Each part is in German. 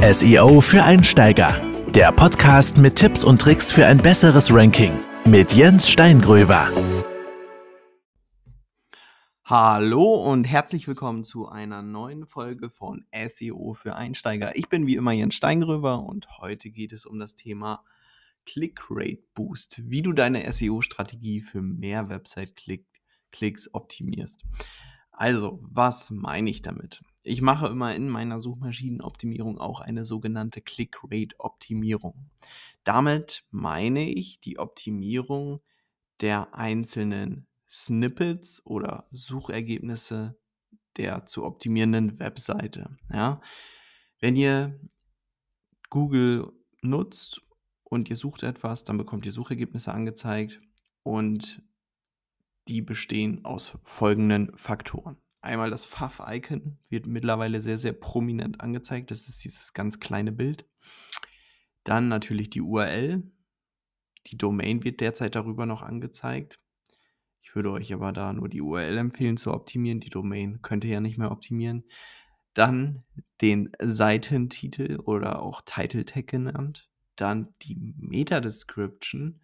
SEO für Einsteiger. Der Podcast mit Tipps und Tricks für ein besseres Ranking mit Jens Steingröber. Hallo und herzlich willkommen zu einer neuen Folge von SEO für Einsteiger. Ich bin wie immer Jens Steingröber und heute geht es um das Thema Click-Rate Boost, wie du deine SEO-Strategie für mehr Website-Klicks optimierst. Also, was meine ich damit? Ich mache immer in meiner Suchmaschinenoptimierung auch eine sogenannte Click-Rate-Optimierung. Damit meine ich die Optimierung der einzelnen Snippets oder Suchergebnisse der zu optimierenden Webseite. Ja? Wenn ihr Google nutzt und ihr sucht etwas, dann bekommt ihr Suchergebnisse angezeigt und die bestehen aus folgenden Faktoren. Einmal das Pfaff-Icon wird mittlerweile sehr, sehr prominent angezeigt. Das ist dieses ganz kleine Bild. Dann natürlich die URL. Die Domain wird derzeit darüber noch angezeigt. Ich würde euch aber da nur die URL empfehlen zu optimieren. Die Domain könnt ihr ja nicht mehr optimieren. Dann den Seitentitel oder auch Title Tag genannt. Dann die Meta-Description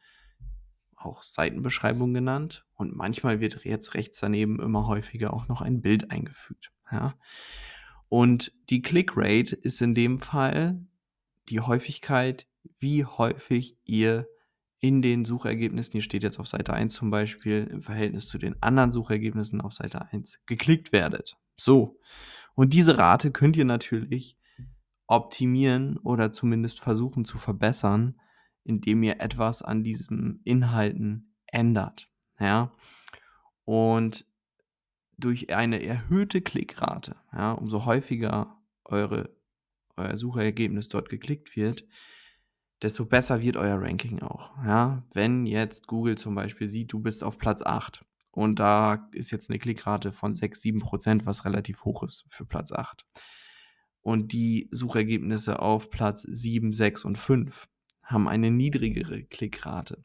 auch Seitenbeschreibung genannt. Und manchmal wird jetzt rechts daneben immer häufiger auch noch ein Bild eingefügt. Ja. Und die Clickrate ist in dem Fall die Häufigkeit, wie häufig ihr in den Suchergebnissen, hier steht jetzt auf Seite 1 zum Beispiel, im Verhältnis zu den anderen Suchergebnissen auf Seite 1 geklickt werdet. So. Und diese Rate könnt ihr natürlich optimieren oder zumindest versuchen zu verbessern, indem ihr etwas an diesen Inhalten ändert. Ja? Und durch eine erhöhte Klickrate, ja, umso häufiger eure, euer Suchergebnis dort geklickt wird, desto besser wird euer Ranking auch. Ja? Wenn jetzt Google zum Beispiel sieht, du bist auf Platz 8 und da ist jetzt eine Klickrate von 6, 7 Prozent, was relativ hoch ist für Platz 8. Und die Suchergebnisse auf Platz 7, 6 und 5 haben eine niedrigere Klickrate,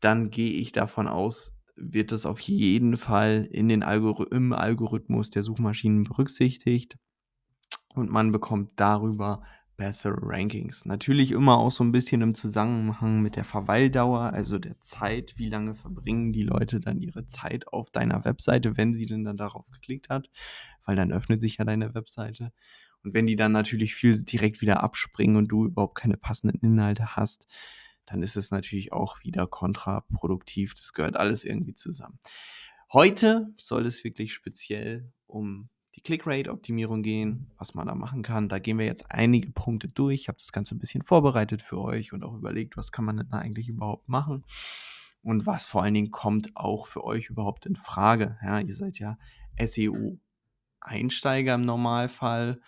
dann gehe ich davon aus, wird das auf jeden Fall in den Algor im Algorithmus der Suchmaschinen berücksichtigt und man bekommt darüber bessere Rankings. Natürlich immer auch so ein bisschen im Zusammenhang mit der Verweildauer, also der Zeit, wie lange verbringen die Leute dann ihre Zeit auf deiner Webseite, wenn sie denn dann darauf geklickt hat, weil dann öffnet sich ja deine Webseite und wenn die dann natürlich viel direkt wieder abspringen und du überhaupt keine passenden Inhalte hast, dann ist es natürlich auch wieder kontraproduktiv. Das gehört alles irgendwie zusammen. Heute soll es wirklich speziell um die Click-Rate-Optimierung gehen, was man da machen kann. Da gehen wir jetzt einige Punkte durch. Ich habe das Ganze ein bisschen vorbereitet für euch und auch überlegt, was kann man denn da eigentlich überhaupt machen und was vor allen Dingen kommt auch für euch überhaupt in Frage. Ja, ihr seid ja SEO-Einsteiger im Normalfall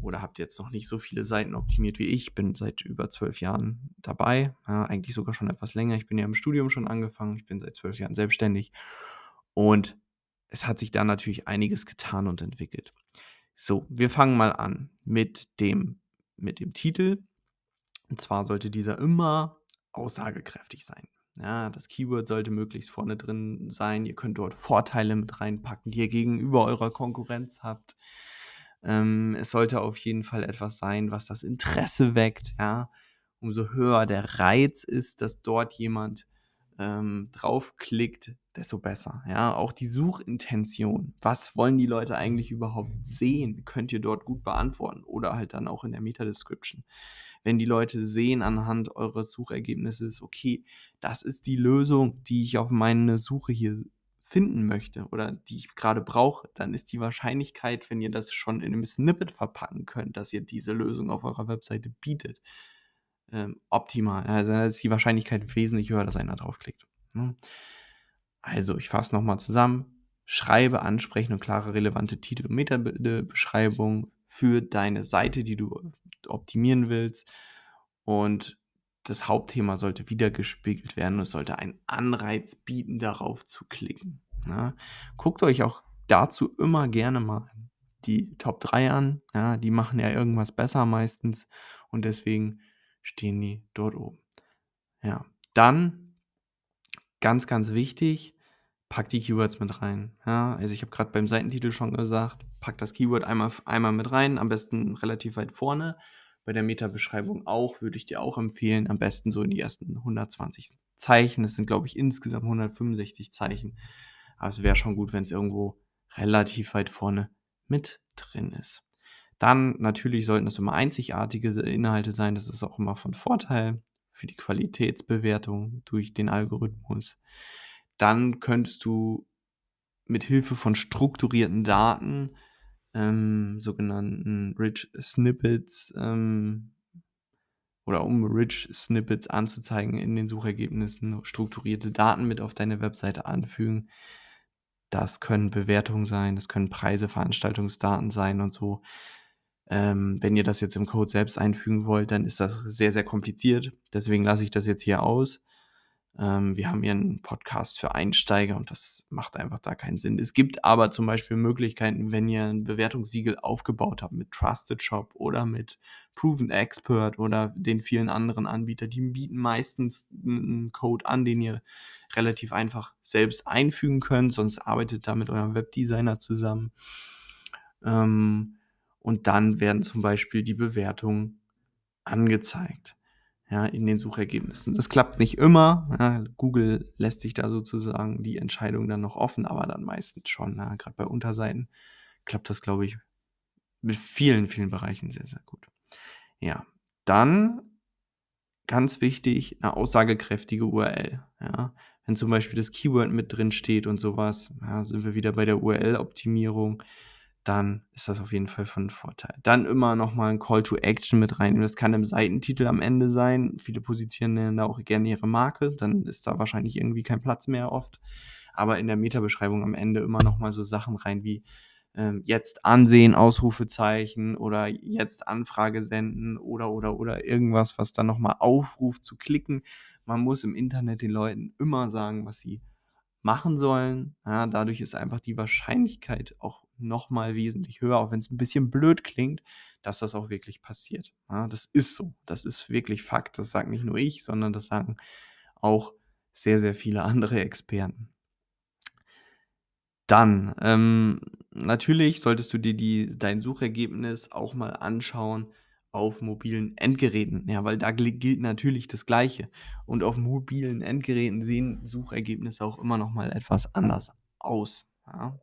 oder habt jetzt noch nicht so viele Seiten optimiert wie ich. Bin seit über zwölf Jahren dabei, ja, eigentlich sogar schon etwas länger. Ich bin ja im Studium schon angefangen, ich bin seit zwölf Jahren selbstständig und es hat sich da natürlich einiges getan und entwickelt. So, wir fangen mal an mit dem, mit dem Titel. Und zwar sollte dieser immer aussagekräftig sein. Ja, das Keyword sollte möglichst vorne drin sein. Ihr könnt dort Vorteile mit reinpacken, die ihr gegenüber eurer Konkurrenz habt. Ähm, es sollte auf jeden Fall etwas sein, was das Interesse weckt, ja. Umso höher der Reiz ist, dass dort jemand ähm, draufklickt, desto besser. Ja, auch die Suchintention. Was wollen die Leute eigentlich überhaupt sehen? Könnt ihr dort gut beantworten oder halt dann auch in der Meta-Description. Wenn die Leute sehen anhand eures Suchergebnisses, okay, das ist die Lösung, die ich auf meine Suche hier finden möchte oder die ich gerade brauche, dann ist die Wahrscheinlichkeit, wenn ihr das schon in einem Snippet verpacken könnt, dass ihr diese Lösung auf eurer Webseite bietet, ähm, optimal. Also ist die Wahrscheinlichkeit wesentlich höher, dass einer draufklickt. Ne? Also, ich fasse nochmal zusammen. Schreibe ansprechende und klare, relevante Titel- und Metabeschreibung für deine Seite, die du optimieren willst. Und das Hauptthema sollte wiedergespiegelt werden und es sollte einen Anreiz bieten, darauf zu klicken. Ja. Guckt euch auch dazu immer gerne mal die Top 3 an. Ja, die machen ja irgendwas besser meistens und deswegen stehen die dort oben. Ja, dann ganz, ganz wichtig, pack die Keywords mit rein. Ja, also ich habe gerade beim Seitentitel schon gesagt, pack das Keyword einmal, einmal mit rein, am besten relativ weit vorne. Bei der Meta-Beschreibung auch, würde ich dir auch empfehlen, am besten so in die ersten 120 Zeichen. Das sind, glaube ich, insgesamt 165 Zeichen. Aber es wäre schon gut, wenn es irgendwo relativ weit vorne mit drin ist. Dann natürlich sollten es immer einzigartige Inhalte sein. Das ist auch immer von Vorteil für die Qualitätsbewertung durch den Algorithmus dann könntest du mit Hilfe von strukturierten Daten, ähm, sogenannten Rich Snippets, ähm, oder um Rich Snippets anzuzeigen in den Suchergebnissen, strukturierte Daten mit auf deine Webseite anfügen. Das können Bewertungen sein, das können Preise, Veranstaltungsdaten sein und so. Ähm, wenn ihr das jetzt im Code selbst einfügen wollt, dann ist das sehr, sehr kompliziert. Deswegen lasse ich das jetzt hier aus. Ähm, wir haben hier einen Podcast für Einsteiger und das macht einfach da keinen Sinn. Es gibt aber zum Beispiel Möglichkeiten, wenn ihr ein Bewertungssiegel aufgebaut habt mit Trusted Shop oder mit Proven Expert oder den vielen anderen Anbietern, die bieten meistens einen Code an, den ihr relativ einfach selbst einfügen könnt, sonst arbeitet da mit eurem Webdesigner zusammen. Ähm, und dann werden zum Beispiel die Bewertungen angezeigt ja, in den Suchergebnissen. Das klappt nicht immer. Ja, Google lässt sich da sozusagen die Entscheidung dann noch offen, aber dann meistens schon. Ja, Gerade bei Unterseiten klappt das, glaube ich, mit vielen, vielen Bereichen sehr, sehr gut. Ja, dann ganz wichtig, eine aussagekräftige URL. Ja, wenn zum Beispiel das Keyword mit drin steht und sowas, ja, sind wir wieder bei der URL-Optimierung dann ist das auf jeden Fall von Vorteil. Dann immer nochmal ein Call to Action mit rein. Das kann im Seitentitel am Ende sein. Viele positionieren da auch gerne ihre Marke. Dann ist da wahrscheinlich irgendwie kein Platz mehr oft. Aber in der Meta-Beschreibung am Ende immer nochmal so Sachen rein wie ähm, jetzt ansehen, Ausrufezeichen oder jetzt Anfrage senden oder oder oder irgendwas, was dann nochmal aufruft zu klicken. Man muss im Internet den Leuten immer sagen, was sie machen sollen. Ja, dadurch ist einfach die Wahrscheinlichkeit auch nochmal wesentlich höher, auch wenn es ein bisschen blöd klingt, dass das auch wirklich passiert. Ja, das ist so. Das ist wirklich Fakt. Das sagt nicht nur ich, sondern das sagen auch sehr, sehr viele andere Experten. Dann, ähm, natürlich solltest du dir die, dein Suchergebnis auch mal anschauen auf mobilen Endgeräten. Ja, weil da gilt natürlich das Gleiche. Und auf mobilen Endgeräten sehen Suchergebnisse auch immer noch mal etwas anders aus. Ja.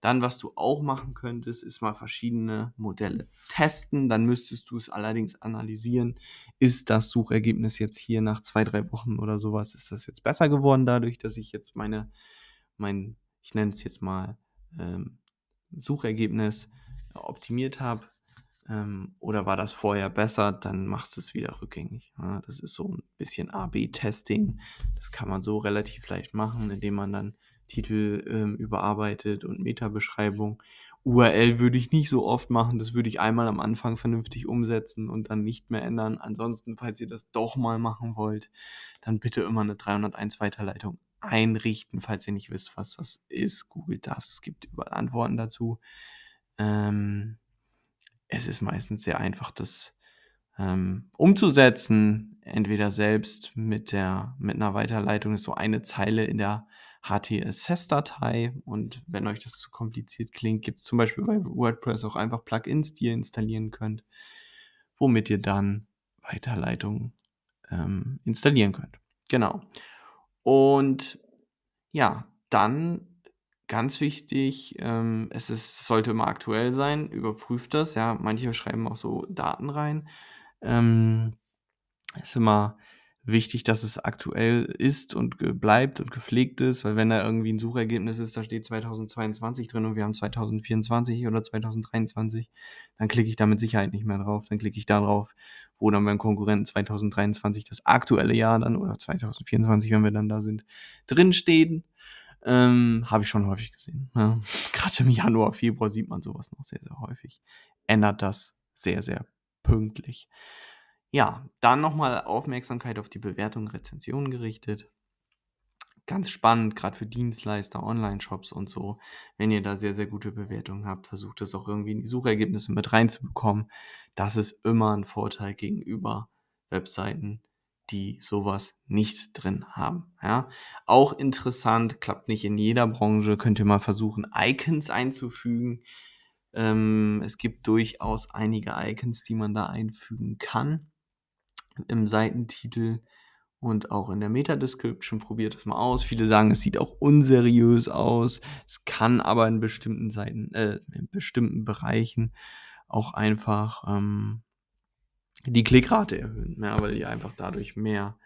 Dann, was du auch machen könntest, ist mal verschiedene Modelle testen. Dann müsstest du es allerdings analysieren. Ist das Suchergebnis jetzt hier nach zwei, drei Wochen oder sowas, ist das jetzt besser geworden dadurch, dass ich jetzt meine, mein, ich nenne es jetzt mal ähm, Suchergebnis optimiert habe? Ähm, oder war das vorher besser? Dann machst du es wieder rückgängig. Ja, das ist so ein bisschen A-B-Testing. Das kann man so relativ leicht machen, indem man dann Titel ähm, überarbeitet und Meta-Beschreibung. URL würde ich nicht so oft machen, das würde ich einmal am Anfang vernünftig umsetzen und dann nicht mehr ändern. Ansonsten, falls ihr das doch mal machen wollt, dann bitte immer eine 301 Weiterleitung einrichten, falls ihr nicht wisst, was das ist. Googelt das, es gibt überall Antworten dazu. Ähm, es ist meistens sehr einfach, das ähm, umzusetzen, entweder selbst mit der mit einer Weiterleitung ist so eine Zeile in der HTSS-Datei und wenn euch das zu kompliziert klingt, gibt es zum Beispiel bei WordPress auch einfach Plugins, die ihr installieren könnt, womit ihr dann Weiterleitungen ähm, installieren könnt. Genau. Und ja, dann ganz wichtig, ähm, es ist, sollte immer aktuell sein, überprüft das. Ja, manche schreiben auch so Daten rein. Ähm, ist immer wichtig, dass es aktuell ist und bleibt und gepflegt ist, weil wenn da irgendwie ein Suchergebnis ist, da steht 2022 drin und wir haben 2024 oder 2023, dann klicke ich da mit Sicherheit nicht mehr drauf. Dann klicke ich da drauf, wo dann beim Konkurrenten 2023 das aktuelle Jahr dann oder 2024, wenn wir dann da sind, drin stehen. Ähm, Habe ich schon häufig gesehen. Ja. Gerade im Januar, Februar sieht man sowas noch sehr, sehr häufig. Ändert das sehr, sehr pünktlich. Ja, dann nochmal Aufmerksamkeit auf die Bewertung, Rezensionen gerichtet. Ganz spannend, gerade für Dienstleister, Online-Shops und so. Wenn ihr da sehr, sehr gute Bewertungen habt, versucht es auch irgendwie in die Suchergebnisse mit reinzubekommen. Das ist immer ein Vorteil gegenüber Webseiten, die sowas nicht drin haben. Ja. Auch interessant, klappt nicht in jeder Branche, könnt ihr mal versuchen, Icons einzufügen. Ähm, es gibt durchaus einige Icons, die man da einfügen kann im Seitentitel und auch in der Meta-Description. Probiert es mal aus. Viele sagen, es sieht auch unseriös aus. Es kann aber in bestimmten Seiten, äh, in bestimmten Bereichen auch einfach ähm, die Klickrate erhöhen, ja, weil ihr einfach dadurch mehr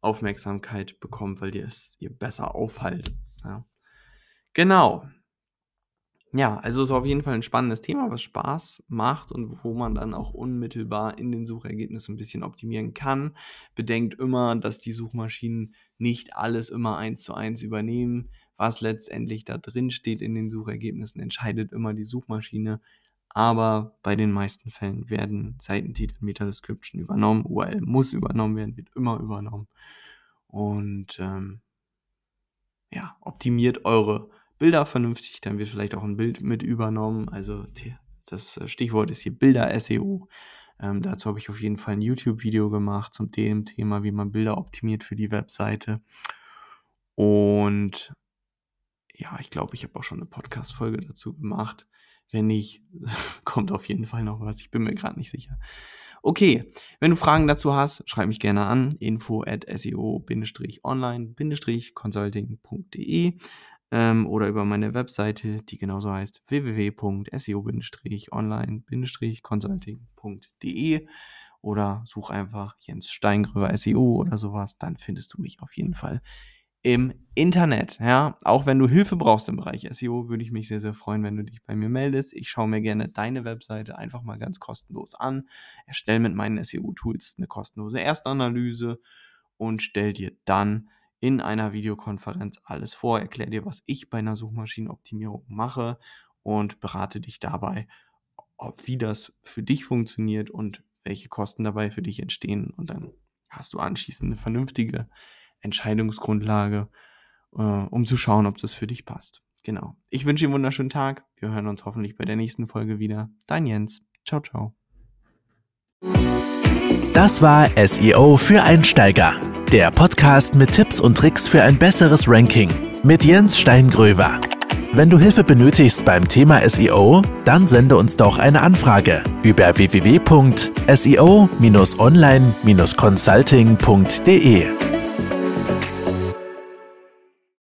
Aufmerksamkeit bekommt, weil ihr es ihr besser aufhaltet. Ja. Genau. Ja, also ist auf jeden Fall ein spannendes Thema, was Spaß macht und wo man dann auch unmittelbar in den Suchergebnissen ein bisschen optimieren kann. Bedenkt immer, dass die Suchmaschinen nicht alles immer eins zu eins übernehmen. Was letztendlich da drin steht in den Suchergebnissen, entscheidet immer die Suchmaschine. Aber bei den meisten Fällen werden Seitentitel, Meta-Description übernommen. URL muss übernommen werden, wird immer übernommen. Und ähm, ja, optimiert eure Bilder vernünftig, dann wird vielleicht auch ein Bild mit übernommen. Also das äh, Stichwort ist hier Bilder-SEO. Ähm, dazu habe ich auf jeden Fall ein YouTube-Video gemacht zum Thema, wie man Bilder optimiert für die Webseite. Und ja, ich glaube, ich habe auch schon eine Podcast-Folge dazu gemacht. Wenn nicht, kommt auf jeden Fall noch was. Ich bin mir gerade nicht sicher. Okay, wenn du Fragen dazu hast, schreib mich gerne an. info at seo-online-consulting.de ähm, oder über meine Webseite, die genauso heißt www.seo-online-consulting.de oder such einfach Jens Steingröber SEO oder sowas, dann findest du mich auf jeden Fall im Internet. Ja, auch wenn du Hilfe brauchst im Bereich SEO, würde ich mich sehr, sehr freuen, wenn du dich bei mir meldest. Ich schaue mir gerne deine Webseite einfach mal ganz kostenlos an, erstelle mit meinen SEO-Tools eine kostenlose Erstanalyse und stell dir dann in einer Videokonferenz alles vor, erkläre dir, was ich bei einer Suchmaschinenoptimierung mache und berate dich dabei, ob, wie das für dich funktioniert und welche Kosten dabei für dich entstehen. Und dann hast du anschließend eine vernünftige Entscheidungsgrundlage, äh, um zu schauen, ob das für dich passt. Genau. Ich wünsche dir einen wunderschönen Tag. Wir hören uns hoffentlich bei der nächsten Folge wieder. Dein Jens. Ciao, ciao. Das war SEO für Einsteiger. Der Podcast mit Tipps und Tricks für ein besseres Ranking mit Jens Steingröver. Wenn du Hilfe benötigst beim Thema SEO, dann sende uns doch eine Anfrage über www.seo-online-consulting.de.